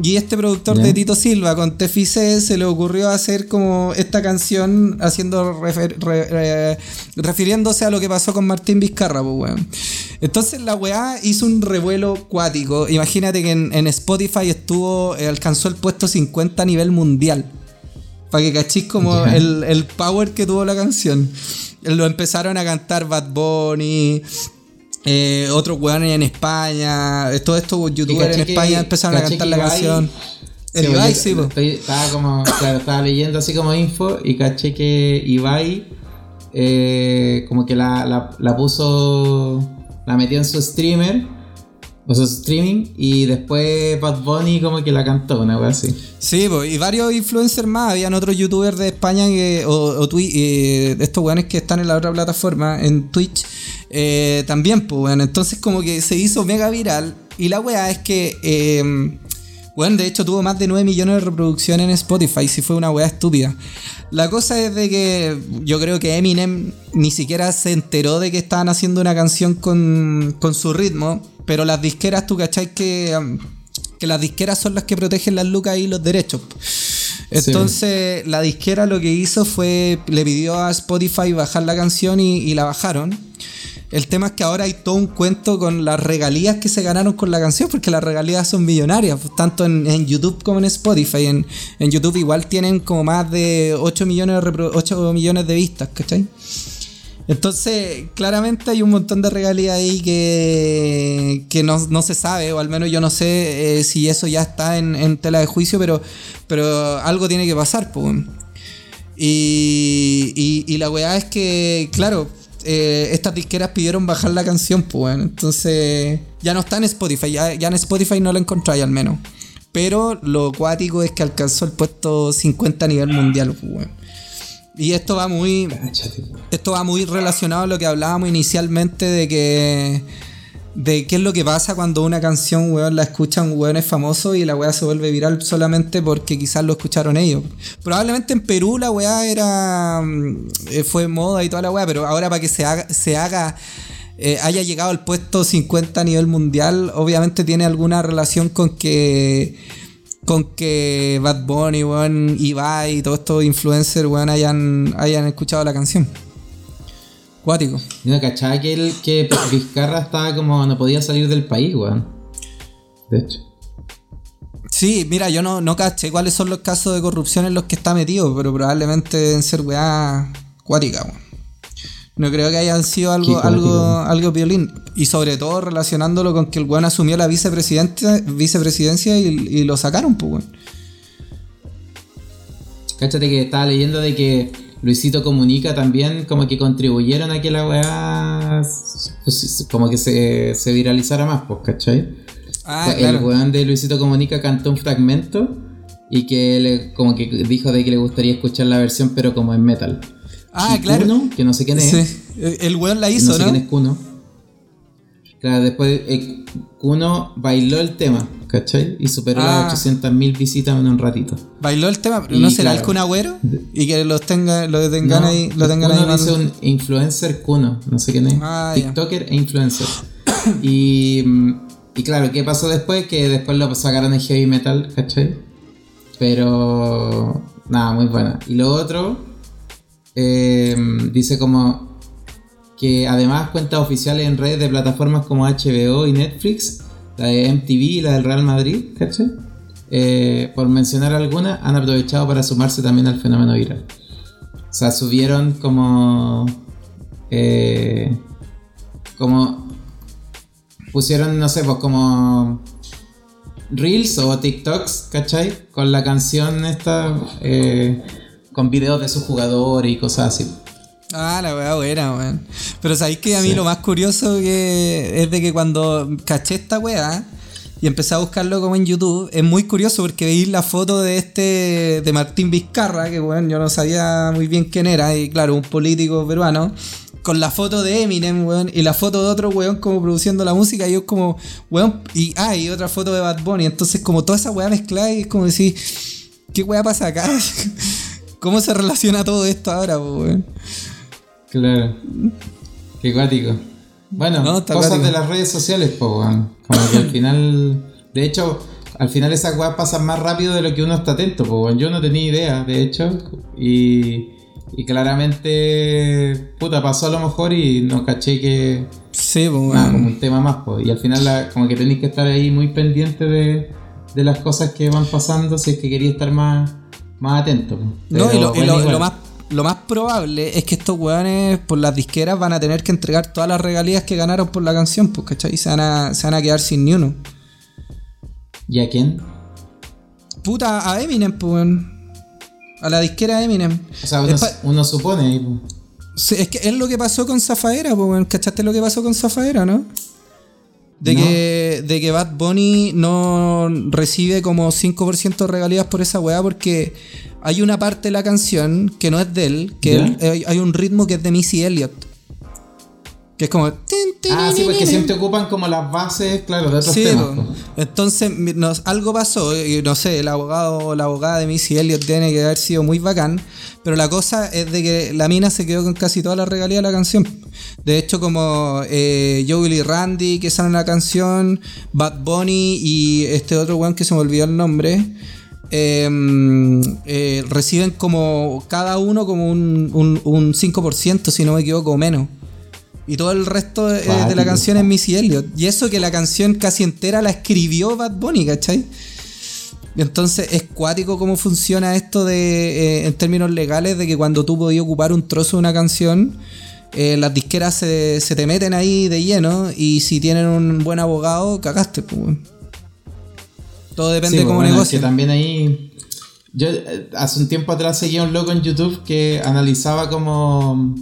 Y este productor de Tito Silva con Tefice se le ocurrió hacer como esta canción haciendo refer- re- re- refiriéndose a lo que pasó con Martín Vizcarra, pues weón. Entonces la weá hizo un revuelo cuático. Imagínate que en, en Spotify estuvo, eh, alcanzó el puesto 50 a nivel mundial. Para que cachis como el power que tuvo la canción. Lo empezaron a cantar Bad Bunny, eh, otros weones en España, eh, todos estos youtubers en que- España empezaron a cantar la Ibai- canción. El Sí, Ibai, sí, estoy- Estaba como, claro, estaba leyendo así como info y caché que Ibai eh, como que la, la, la puso, la metió en su streamer, o su streaming, y después Bad Bunny como que la cantó, una wea así. Sí, po, y varios influencers más. Habían otros youtubers de España que, o, o eh, estos weones que están en la otra plataforma, en Twitch, eh, también, pues, weón. Entonces, como que se hizo mega viral. Y la weá es que, eh, weón, de hecho tuvo más de 9 millones de reproducciones en Spotify. Si fue una weá estúpida. La cosa es de que yo creo que Eminem ni siquiera se enteró de que estaban haciendo una canción con, con su ritmo. Pero las disqueras, tú cachai que. um, que las disqueras son las que protegen las lucas y los derechos. Entonces, la disquera lo que hizo fue, le pidió a Spotify bajar la canción y, y la bajaron. El tema es que ahora hay todo un cuento con las regalías que se ganaron con la canción, porque las regalías son millonarias, pues, tanto en, YouTube como en Spotify. En, en YouTube igual tienen como más de 8 millones de, repro- 8 millones de vistas, ¿cachai? Entonces, claramente hay un montón de regalías ahí que, que no, no se sabe, o al menos yo no sé eh, si eso ya está en, en tela de juicio, pero, pero algo tiene que pasar, pues. Y, y, y la weá es que, claro, eh, estas disqueras pidieron bajar la canción, pues, weón. Entonces, ya no está en Spotify, ya, ya en Spotify no la encontráis al menos. Pero lo cuático es que alcanzó el puesto 50 a nivel mundial, pues. Y esto va muy. Esto va muy relacionado a lo que hablábamos inicialmente de que. De qué es lo que pasa cuando una canción, weón, la escuchan weones famosos y la weá se vuelve viral solamente porque quizás lo escucharon ellos. Probablemente en Perú la weá era. mm, eh, fue moda y toda la weá, pero ahora para que se haga, se haga eh, haya llegado al puesto 50 a nivel mundial, obviamente tiene alguna relación con que con que Bad Bunny, weón, Ibai y todos estos influencers, weón, hayan, hayan escuchado la canción. Cuático. ¿No cachaba que, el, que Vizcarra estaba como no podía salir del país, weón? De hecho. Sí, mira, yo no, no caché cuáles son los casos de corrupción en los que está metido, pero probablemente deben ser weá cuática, weón. No creo que hayan sido algo, algo, algo violín. Y sobre todo relacionándolo con que el weón asumió la vicepresidencia, vicepresidencia y, y lo sacaron, pues, weón. Cáchate que estaba leyendo de que Luisito Comunica también como que contribuyeron a que la weá pues, como que se, se viralizara más, pues, ¿cachai? Ah, O sea, claro. El weón de Luisito Comunica cantó un fragmento y que le, como que dijo de que le gustaría escuchar la versión pero como en metal. Ah, Y claro. Kuno, que no sé quién es. Sí. El weón la no hizo, sé ¿no? quién es Kuno. Claro, después eh, Kuno bailó el tema, ¿cachai? Y superó Ah. las 800.000 visitas en un ratito. Bailó el tema, Y ¿no será el claro. Kun Agüero? Y que los tenga, lo tengan No, ahí, lo tengan ahí dice un influencer Kuno, no sé quién es. Ah. TikToker e influencer. y, mm, y claro, ¿qué pasó después? Que después lo sacaron en heavy metal, ¿cachai? Pero nada, muy buena. Y lo otro, eh, dice como que además cuentas oficiales en redes de plataformas como HBO y Netflix, la de MTV y la del Real Madrid, ¿cachai? Eh, por mencionar algunas, han aprovechado para sumarse también al fenómeno viral. O sea, subieron como. eh, como. Pusieron, no sé, pues como. Reels o TikToks, ¿cachai? Con la canción esta. eh, con videos de sus jugadores y cosas así. Ah, la weá buena, weón. Pero sabéis que a mí Sí. lo más curioso que es de que cuando caché esta weá y empecé a buscarlo como en YouTube, es muy curioso porque veis la foto de este, de Martín Vizcarra, que weón, yo no sabía muy bien quién era, y claro, un político peruano, con la foto de Eminem, weón, y la foto de otro weón como produciendo la música, y yo como, weón, y ah, y otra foto de Bad Bunny, entonces como toda esa weá mezclada y es como decir, ¿qué weá pasa acá? ¿Cómo se relaciona todo esto ahora, weón? Claro. Qué cuático. Bueno, No, cosas cuático. de las redes sociales, po, weón. Como que al final. De hecho, al final esas weas pasan más rápido de lo que uno está atento, po, weón. Yo no tenía idea, de hecho. Y. Y claramente. Puta, pasó a lo mejor y no caché que. Sí, pues, Nada, weón. como un tema más, po. Y al final, la- como que tenéis que estar ahí muy pendiente de, de las cosas que van pasando si es que quería estar más, más atento. po. No, y Pero, bueno, lo más, lo más probable es que estos weones por las disqueras van a tener que entregar todas las regalías que ganaron por la canción, pues, ¿cachai? Y se van a, se van a quedar sin ni uno. ¿Y a quién? Puta, a Eminem, pues, weón. A la disquera Eminem. O sea, uno, supone ahí, po. Sí, es que es lo que pasó con Zafaera, pues, weón. ¿Cachaste lo que pasó con Zafaera, no? De, No. que, de que Bad Bunny no recibe como 5% de regalías por esa weá porque hay una parte de la canción que no es de él, que él- hay, hay un ritmo que es de Missy Elliott. Que es como... Ah, sí, porque siempre ocupan como las bases, claro, de otros Sí, temas. entonces nos- algo pasó, y no sé, el abogado o la abogada de Missy Elliott tiene que haber sido muy bacán, pero la cosa es de que la mina se quedó con casi toda la regalía de la canción. De hecho, como eh, Joel y Randy que salen en la canción, Bad Bunny y este otro weón que se me olvidó el nombre, eh, eh, reciben como cada uno como un, un, un 5%, si no me equivoco, o menos. Y todo el resto eh, de la Cuático. canción es Missy Elliott. Y eso que la canción casi entera la escribió Bad Bunny, ¿cachai? Entonces es cuático cómo funciona esto de eh, en términos legales de que cuando tú podías ocupar un trozo de una canción, eh, las disqueras se, se te meten ahí de lleno y si tienen un buen abogado, cagaste. Pues. Todo depende Sí, de cómo bueno, es negocio. que también ahí. Yo eh, hace un tiempo atrás seguía un loco en YouTube que analizaba como.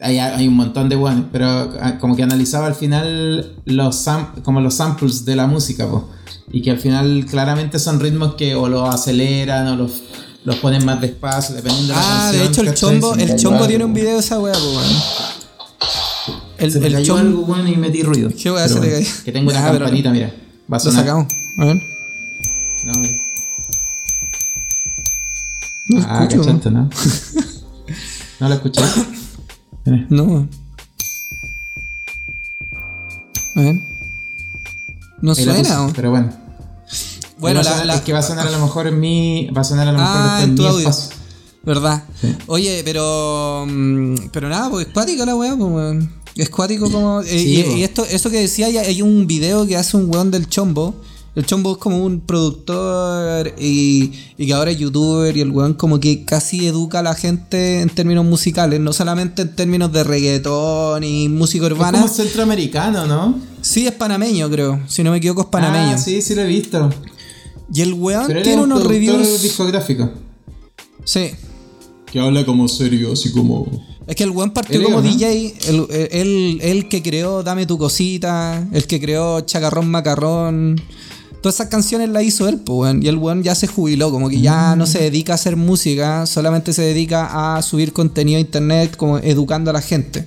Hay, hay un montón de buenos, pero ah, como que analizaba al final los sam- como los samples de la música, po. y que al final claramente son ritmos que o los aceleran o los, los ponen más despacio, dependiendo de la Ah, de canción, hecho el chombo, el chombo algo, tiene un po. video de esa weá, pues, weón. El, Se me el cayó chombo. algo bueno y metí ruido. ¿Qué te bueno, cayó? Que tengo una Ah, campanita, mira. Va a Lo sonar. sacamos. A ver. No, mira. No ah, escucho. cachaste, ¿no? ¿No la escuché? Mira. No. A ver. No suena. puse, ¿o? Pero bueno. Bueno, la, sonar- la- es que va a sonar a lo mejor en mi. Va a sonar a lo mejor Ah, en tu mi audio. espacio. ¿Verdad? Sí. Oye, pero. mm, Pero nada, pues es cuática la weá, pues weón. Es cuático como. eh, y, po. y esto, esto que decía, hay un video que hace un weón del chombo. El chombo es como un productor y, y que ahora es youtuber y el weón como que casi educa a la gente en términos musicales, no solamente en términos de reggaetón y música Es urbana. como centroamericano, ¿no? Sí, es panameño, creo. Si no me equivoco, es panameño. Ah, sí, sí lo he visto. Y el weón Pero él es tiene un unos reviews. discográfico. Sí. Que habla como serio, así como. Es que el weón partió es, como ¿no? DJ, el, el, el que creó Dame tu cosita, el que creó Chacarrón Macarrón. Todas esas canciones las hizo él, pues, weón. Y el weón ya se jubiló, como que ya no se dedica a hacer música, solamente se dedica a subir contenido a internet, como educando a la gente.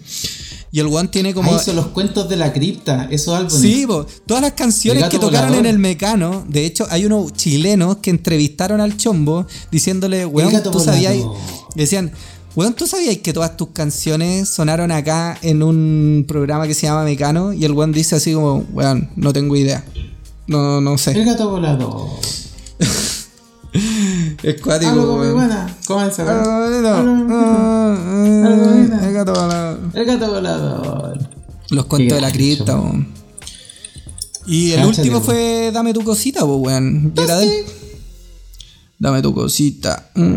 Y el weón tiene como. Ah, hizo los cuentos de la cripta, esos álbumes. Sí, po. todas las canciones que tocaron volador. en el Mecano, de hecho, hay unos chilenos que entrevistaron al Chombo diciéndole, weón, tú sabías. Decían, weón, tú sabías que todas tus canciones sonaron acá en un programa que se llama Mecano. Y el weón dice así como, weón, no tengo idea. No, no El sé. gato volador. Es cuático, Algo como weón. buena. Comienza. Ah. Ah, ah, el gato volador. El gato volador. Los cuentos de la cripta, weón. Y el último fue Dame tu cosita, pues, weón. Y era de él. Dame tu cosita. Mm.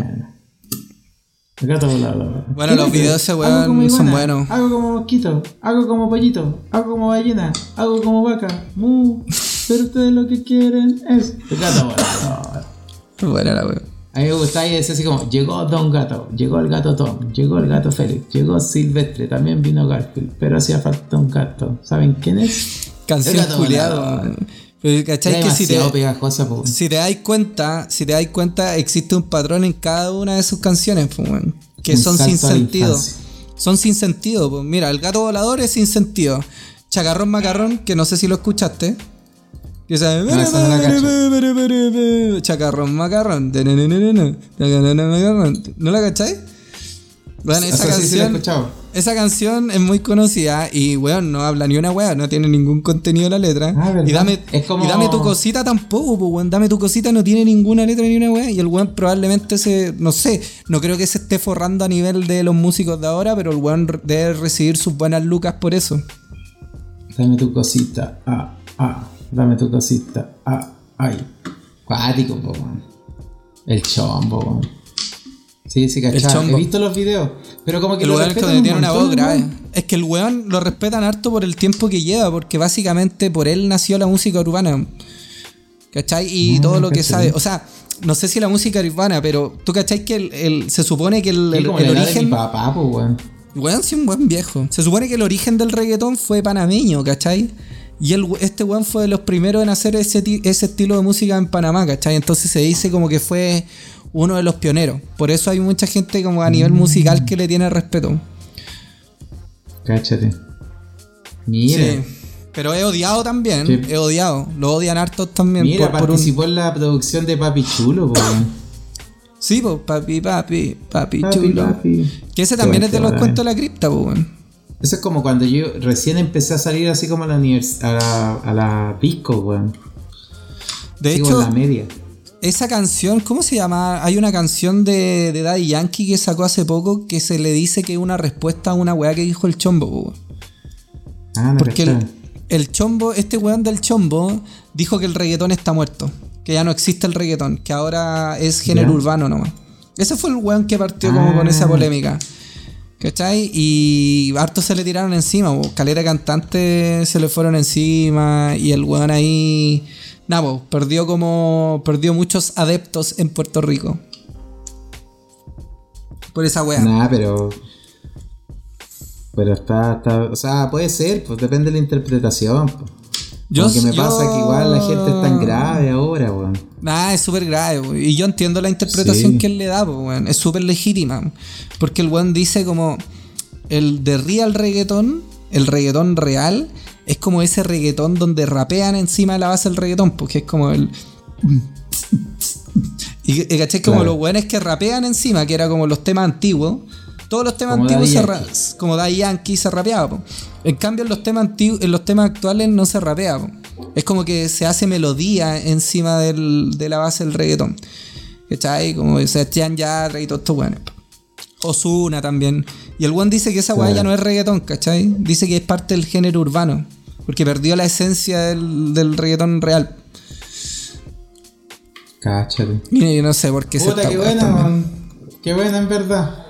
El gato volador. Bueno, los videos de ese Hago weón son iguana, buenos. Hago como mosquito, hago como pollito, hago como ballena, hago como vaca. Mu. Pero ustedes lo que quieren es. El gato volador. Bueno, la weón. A mí me gustaba y decía así como, llegó Don Gato, llegó el gato Tom, llegó el gato Félix, llegó Silvestre, también vino Garfield, pero hacía falta un gato. ¿Saben quién es? Canción. Pero ¿cachai que si te, pegajosa, si te dais cuenta, si te dais cuenta, existe un patrón en cada una de sus canciones, pues. Que son sin a la sentido. Son sin sentido, pues. Mira, el gato volador es sin sentido. Chacarrón macarrón, que no sé si lo escuchaste. Sabe, No. Chacarrón macarrón. ¿No la cacháis? Bueno, esa sí, sí canción. Esa canción es muy conocida y, weón, no habla ni una weá, no tiene ningún contenido en la letra. Ah, y, dame, como- y dame tu cosita tampoco, pues, weón. Dame tu cosita no tiene ninguna letra ni una weá. Y el weón probablemente se, no sé, no creo que se esté forrando a nivel de los músicos de ahora, pero el weón debe recibir sus buenas lucas por eso. Dame tu cosita, ah, ah, dame tu cosita, ah, ay. Cuático, po, weón. El chombo, weón. Sí, sí, cachai. chombo. He visto los videos, pero como que El lo weón es respetan que un tiene una montón, voz grave. Es que el weón lo respetan harto por el tiempo que lleva, porque básicamente por él nació la música urbana. ¿Cachai? Y todo lo que sabe. O sea, no sé si la música urbana, pero tú cachai que el, el- se supone que el, el- como el la edad de mi origen. papá, po, weón. Weón, sí, un buen viejo. Se supone que el origen del reggaetón fue panameño, ¿cachai? Y el, este weón fue de los primeros en hacer ese, ese estilo de música en Panamá, ¿cachai? Entonces se dice como que fue uno de los pioneros. Por eso hay mucha gente como a Mm. nivel musical que le tiene respeto. Cáchate. Mira. Sí. Pero he odiado también. Sí. He odiado. Lo odian hartos también. Mira, por, por un- participó en la producción de Papi Chulo, weón. Sí, pues, papi, papi, papi, Papi, chulo. papi. Que ese Qué también es de los cuentos de la cripta, pues, weón. Eso es como cuando yo recién empecé a salir así como a la a la, a la pisco, weón. De Así hecho, la media. esa canción, ¿cómo se llama? Hay una canción de, de Daddy Yankee que sacó hace poco que se le dice que es una respuesta a una weá que dijo el chombo, weón. Ah, no Porque el, chombo, este weón del chombo, dijo que el reggaetón está muerto. Que ya no existe el reggaetón, que ahora es género Ya. urbano nomás. Ese fue el weón que partió como con esa Ah. polémica. ¿Cachai? Y hartos se le tiraron encima, bo. calera de cantantes se le fueron encima y el weón ahí... Nada, bo, perdió como... Perdió muchos adeptos en Puerto Rico. Por esa weá. Nah, pero. Pero está, está. O sea, puede ser, pues depende de la interpretación. Pues. Yo- Lo que me yo- pasa es que igual la gente es tan grave ahora, Nah, es súper grave. Y yo entiendo la interpretación Sí. que él le da. Es súper legítima. Porque el weón dice como. El de real reggaetón, el reggaetón real, es como ese reggaetón donde rapean encima de la base del reggaetón, porque es como el. Y, y caché como Claro. los weones que rapean encima, que era como los temas antiguos, Todos los temas Como antiguos se ra- como Daddy Yankee se rapeaba. po. En cambio, en los temas antiguos, en los temas actuales no se rapea. Es como que se hace melodía encima del- de la base del reggaetón. ¿Cachai? Como Sebastián Yatra y todos estos weones. Osuna también. Y el one dice que esa weá ya no es reggaetón, ¿cachai? Dice que es parte del género urbano. Porque perdió la esencia del, del reggaetón real. Cáchate. Y yo no sé por qué se Puta, está qué buena. Qué buena, en verdad.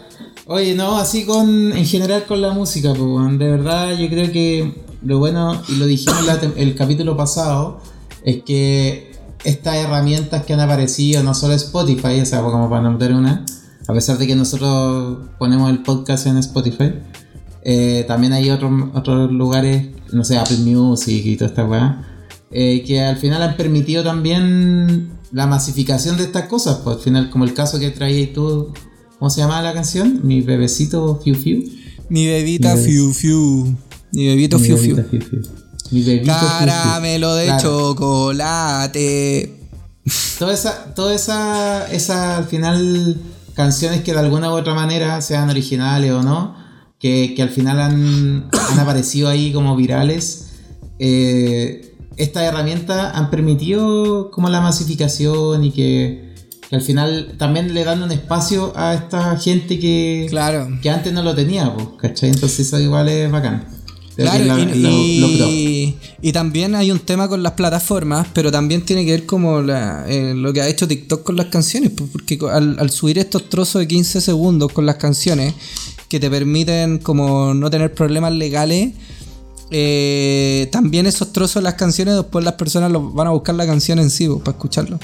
Oye, no, así con. En general con la música, pues. De verdad, yo creo que lo bueno, y lo dijimos la el capítulo pasado, es que estas herramientas que han aparecido, no solo Spotify, o sea, como para nombrar una, a pesar de que nosotros ponemos el podcast en Spotify, eh, también hay otros, otros lugares, no sé, Apple Music y toda esta weá, eh, que al final han permitido también la masificación de estas cosas. Pues al final, como el caso que traías tú, ¿cómo se llama la canción? Mi bebecito Fiu Fiu. Mi bebita Mi bebé. fiu fiu. Mi bebito Mi fiu fiu. bebita Fiu Fiu. Mi bebito Fiu Fiu. Caramelo de Claro. chocolate. Toda esa, toda esa, esa al final canciones que de alguna u otra manera sean originales o no, que, que al final han, han aparecido ahí como virales. eh, estas herramientas han permitido como la masificación y que, que al final también le dan un espacio a esta gente que, Claro. que antes no lo tenía, pues, ¿cachai? Entonces eso igual es bacán. Creo Claro, y, lo- y- y también hay un tema con las plataformas, pero también tiene que ver como la- eh, lo que ha hecho TikTok con las canciones, porque al, al subir estos trozos de 15 segundos con las canciones que te permiten como no tener problemas legales, eh, también esos trozos de las canciones después las personas los van a buscar la canción en sí para escucharlo.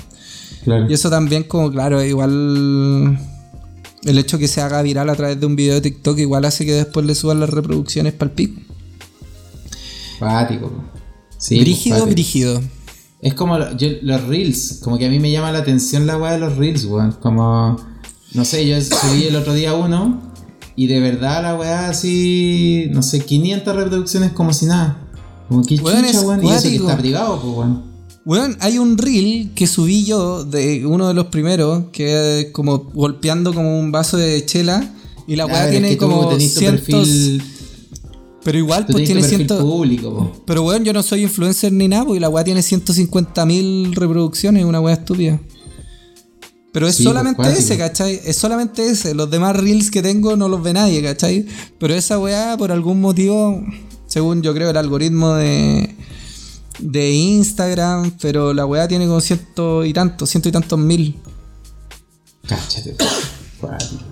Claro. Y eso también como, claro, igual el hecho que se haga viral a través de un video de TikTok igual hace que después le suban las reproducciones para el pico. Cuático, po. Sí, brígido, brígido. Es como lo- yo- los reels, como que a mí me llama la atención la weá de los reels, weón. Como, no sé, yo subí el otro día uno y de verdad la weá así, no sé, 500 reproducciones como si nada. Como que chucha, weón. Y eso que está privado, pues, weón. Bueno, hay un reel que subí yo de uno de los primeros, que es como golpeando como un vaso de chela. Y la weá tiene es que tú como cientos. Pero igual, pues tiene cientos. público. Pero weón, yo no soy influencer ni nada, y la weá tiene 150.000 reproducciones, una weá estúpida. Pero es Sí, pues, solamente ese, ¿cachai? Es solamente ese. Los demás reels que tengo no los ve nadie, ¿cachai? Pero esa weá, por algún motivo, según yo creo, el algoritmo de, de Instagram, pero la weá tiene como ciento y tantos, ciento y tantos mil. Cáchate, cuático.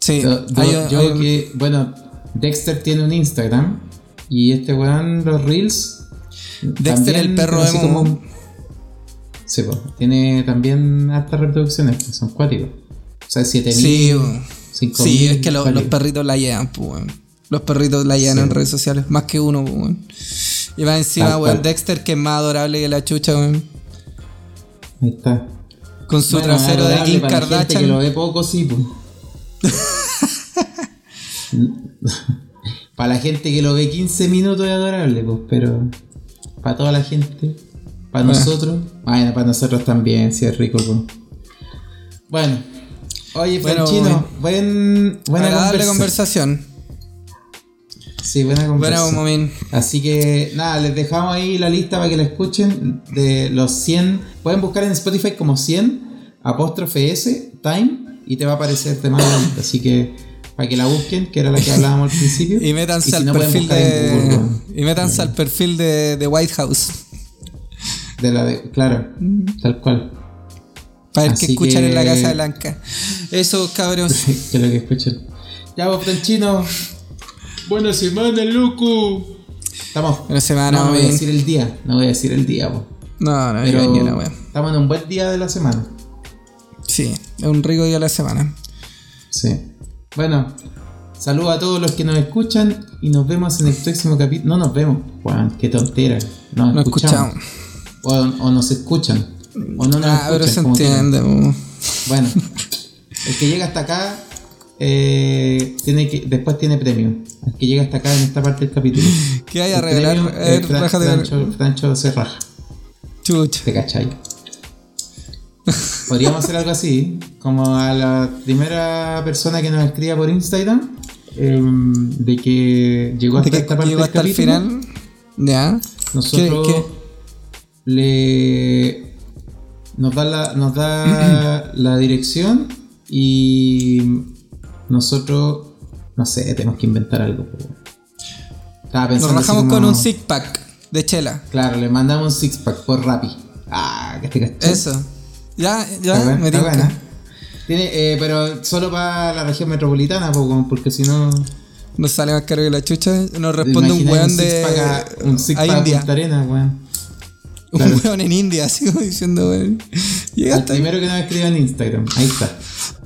Sí, Yo, yo- hay- yo hay- que, bueno, Dexter tiene un Instagram y este weón, los Reels. Dexter, el perro emo. como- Sí, po, tiene también hartas reproducciones, que son cuáticos. O sea, 7000, Sí. 5000. Sí, es que lo- los perritos la llevan, pues. Los perritos la llevan Sí. en redes sociales, más que uno, pues, weón. Y va encima, weón, cual. Dexter, que es más adorable que la chucha, weón. Ahí está. Con su Bueno, trasero de Kim para la gente Kardashian. que lo ve poco, sí, pues. para la gente que lo ve 15 minutos es adorable, pues, pero para toda la gente, para Ah. nosotros, bueno, para nosotros también, si es rico, pues. Bueno, oye, Bueno, Franchino, buen, buena conversa. conversación. Sí, buena conversa. Buena, momín. Así que nada, les dejamos ahí la lista para que la escuchen de los 100. Pueden buscar en Spotify como 100 apóstrofe S time y te va a aparecer tema de la lista. Así que para que la busquen, que era la que hablábamos al principio. Y métanse si al no, perfil Google, de. Y métanse al perfil de, de White House. de la de, claro, tal cual. Para Así qué escuchan que- en la Casa Blanca. Eso, cabros. que lo que escuchen. Ya vos, Franchino. Buena semana, loco. Estamos. Buena semana, no, no voy a decir el día. No voy a decir el día, vos. No, no, Pero yo ni una wea. estamos en un buen día de la semana. Sí, es un rico día a la semana. Sí. Bueno, saludos a todos los que nos escuchan y nos vemos en el próximo capítulo. No nos vemos, Juan, qué tontera. Nos No escuchamos. escuchamos. O, o nos escuchan. O no nos Ah, pero se escuchan. como quieran. entiende, po. Bueno, el que llega hasta acá eh, tiene que después tiene premio. El que llega hasta acá en esta parte del capítulo. ¿Qué hay a regalar? premio, Eh, rájate- Francho, Francho se raja. ¿Te cachai? Podríamos hacer algo así, como a la primera persona que nos escriba por Instagram, em, de que llegó hasta que esta parte llegó del hasta el capítulo, final. Ya. Nosotros ¿Qué- qué? le nos da la, nos da la dirección y nosotros no sé, tenemos que inventar algo. Estaba Nos pensando así rajamos con un six pack de chela. Claro, le mandamos un six pack por Rappi. Ah, que te cachai. Eso. Ya, ya, Está, me está buena. Tiene, eh, pero solo para la región metropolitana, porque si no. Nos sale más caro que la chucha. Nos responde un weón de. a- un six a pack a India. Punta Arenas, weón. Un weón en India, como diciendo, weón. El Llegaste. primero que nos escriba en Instagram. Ahí está.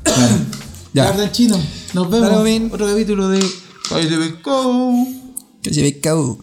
Bueno. Ya. ya. Ardan chino. Nos vemos. Dale. Otro capítulo de. De Pescado. Que lleve cabo.